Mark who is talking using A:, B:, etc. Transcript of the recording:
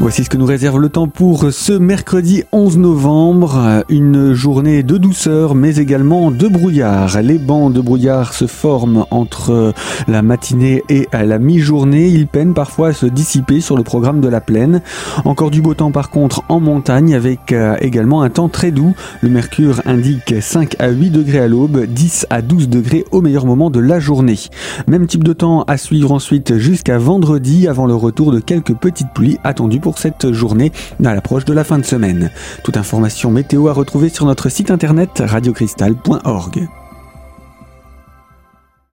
A: Voici ce que nous réserve le temps pour ce mercredi 11 novembre. Une journée de douceur mais également de brouillard. Les bancs de brouillard se forment entre la matinée et la mi-journée. Ils peinent parfois à se dissiper sur le programme de la plaine. Encore du beau temps par contre en montagne avec euh, également un temps très doux. Le mercure indique 5 à 8 degrés à l'aube, 10 à 12 degrés au meilleur moment de la journée. Même type de temps à suivre ensuite jusqu'à vendredi avant le retour de quelques petites pluies attendues pour cette journée à l'approche de la fin de semaine. Toute information météo à retrouver sur notre site internet radiocristal.org.